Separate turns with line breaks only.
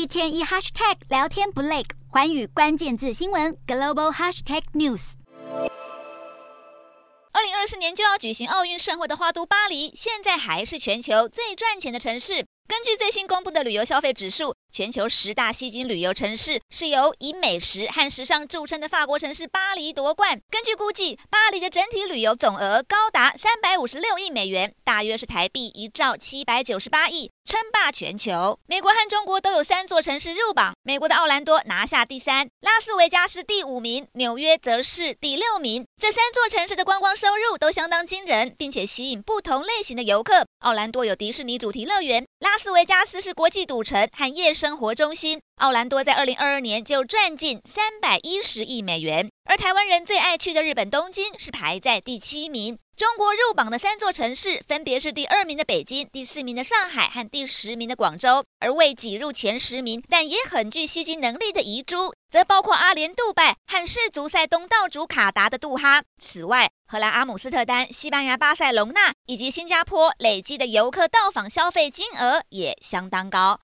一天一 hashtag 聊天不累，环宇关键字新闻 global hashtag news。
二零二四年就要举行奥运盛会的花都巴黎，现在还是全球最赚钱的城市。根据最新公布的旅游消费指数，全球十大吸金旅游城市是由以美食和时尚著称的法国城市巴黎夺冠。根据估计，巴黎的整体旅游总额高达三百五十六亿美元，大约是台币一兆七百九十八亿，称霸全球。美国和中国都有三座城市入榜，美国的奥兰多拿下第三，拉斯维加斯第五名，纽约则是第六名。这三座城市的观光收入都相当惊人，并且吸引不同类型的游客。奥兰多有迪士尼主题乐园，拉斯维加斯是国际赌城和夜生活中心。奥兰多在二零二二年就赚进三百一十亿美元，而台湾人最爱去的日本东京是排在第七名。中国入榜的三座城市分别是第二名的北京、第四名的上海和第十名的广州，而未挤入前十名，但也很具吸金能力的遗珠，则包括阿联杜拜和世足赛东道主卡达的杜哈。此外，荷兰阿姆斯特丹、西班牙巴塞隆纳以及新加坡累计的游客到访消费金额也相当高。